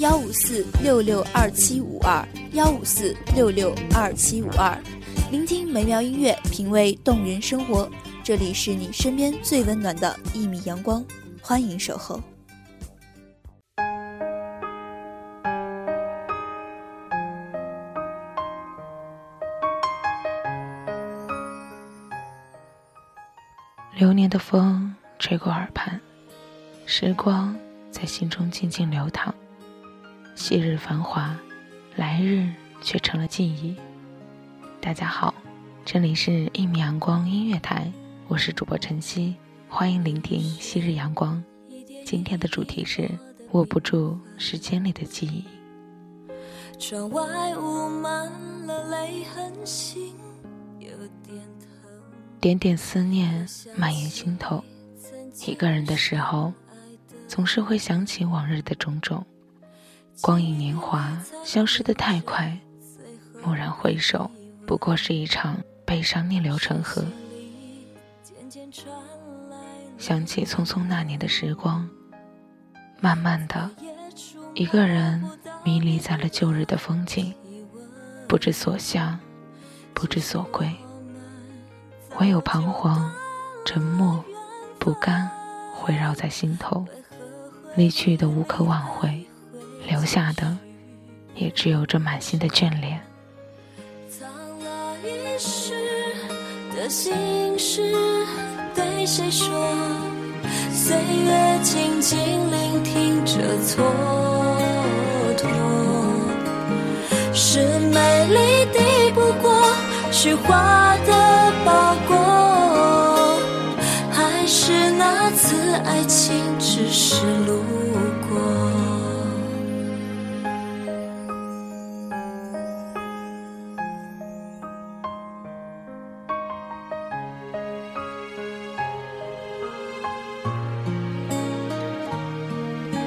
幺五四六六二七五二幺五四六六二七五二。聆听美妙音乐，品味动人生活。这里是你身边最温暖的一米阳光，欢迎守候。流年的风吹过耳畔，时光在心中静静流淌。昔日繁华，来日却成了记忆。大家好，这里是一米阳光音乐台，我是主播晨曦，欢迎聆听昔日阳光。今天的主题是握不住时间里的记忆。窗外雾满了泪痕，心有点疼。点点思念蔓延心头，一个人的时候，总是会想起往日的种种。光影年华消失的太快，蓦然回首，不过是一场悲伤逆流成河。想起匆匆那年的时光，慢慢的，一个人迷离在了旧日的风景，不知所向，不知所归。唯有彷徨、沉默、不甘围绕在心头，离去的无可挽回，留下的也只有这满心的眷恋。藏了一世的心事，对谁说？岁月静静聆听着蹉跎，是美丽抵不过虚华的包裹，还是那次爱情只是路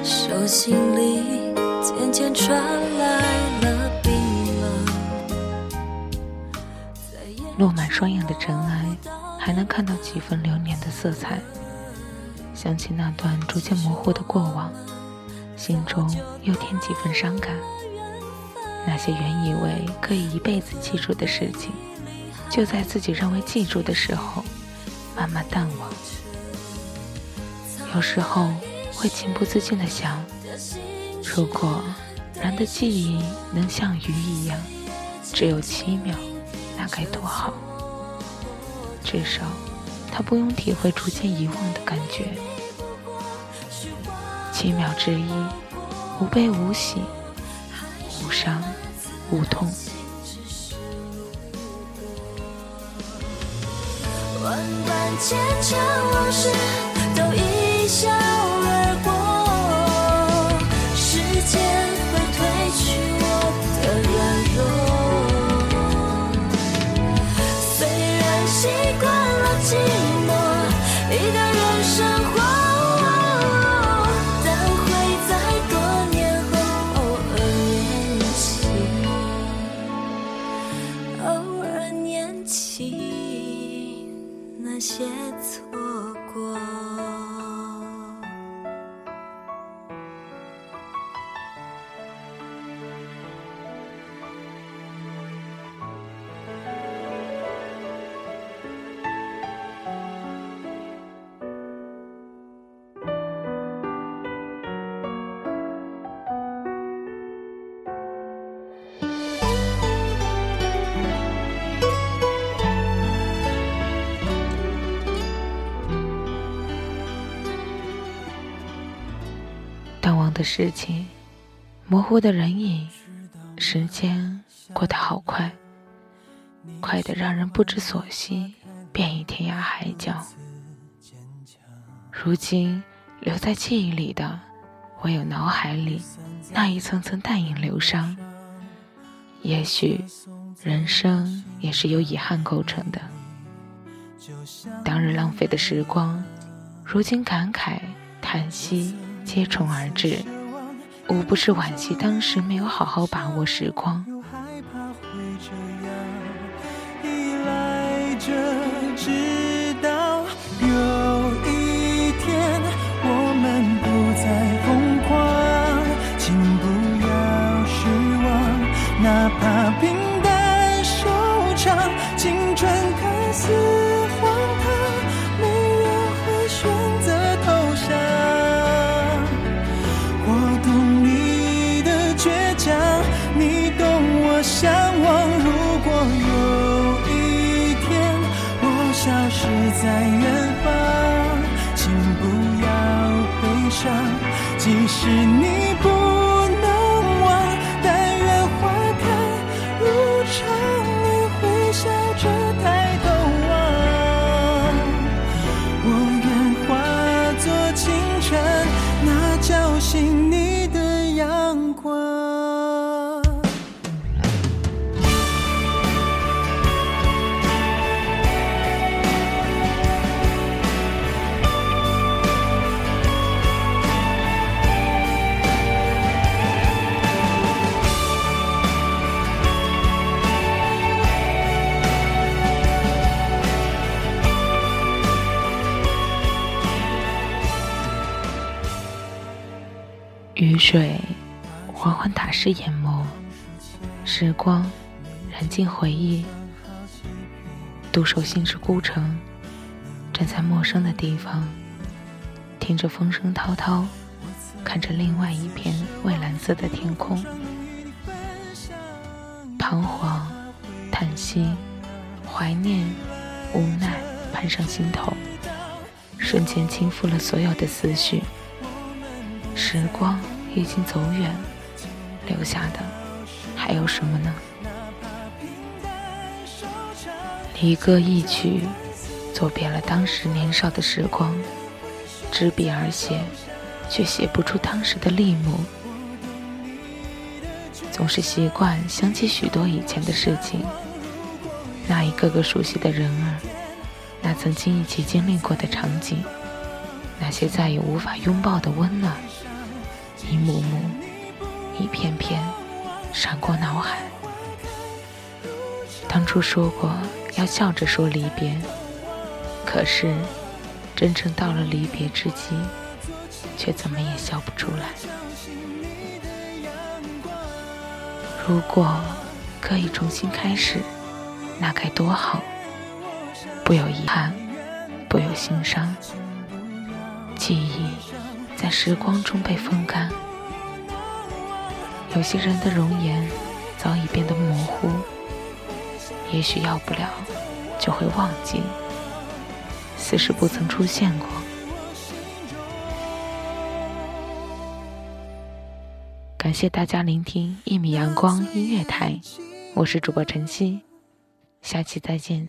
手心里渐渐传来了冰冷。落满双眼的尘埃，还能看到几分流年的色彩。想起那段逐渐模糊的过往，心中又添几分伤感。那些原以为可以一辈子记住的事情，就在自己认为记住的时候，慢慢淡忘。有时候会情不自禁地想，如果人的记忆能像鱼一样，只有七秒，那该多好。至少，他不用体会逐渐遗忘的感觉。七秒之一，无悲无喜，无伤无痛。万般坚强往事都一笑事情，模糊的人影，时间过得好快，快得让人不知所惜，便已天涯海角。如今留在记忆里的，唯有脑海里那一层层淡影流伤。也许，人生也是由遗憾构成的。当日浪费的时光，如今感慨、叹息接踵而至，无不是惋惜当时没有好好把握时光。是在远方，请不要悲伤即使你不能忘，但愿花开如常，你会笑着抬头望。我愿化作清晨，那叫醒你水缓缓打湿眼眸，时光燃尽回忆，独守心之孤城，站在陌生的地方，听着风声滔滔，看着另外一片蔚蓝色的天空，彷徨、叹息、怀念、无奈攀上心头，瞬间倾覆了所有的思绪。时光已经走远，留下的还有什么呢？离歌一曲，作别了当时年少的时光。执笔而写，却写不出当时的立木。总是习惯想起许多以前的事情，那一个个熟悉的人儿，那曾经一起经历过的场景，那些再也无法拥抱的温暖。一幕幕，一片片，闪过脑海。当初说过要笑着说离别，可是真正到了离别之际，却怎么也笑不出来。如果可以重新开始，那该多好！不有遗憾，不有心伤，记忆。在时光中被风干，有些人的容颜早已变得模糊，也许要不了就会忘记，似是不曾出现过。感谢大家聆听一米阳光音乐台，我是主播晨曦，下期再见。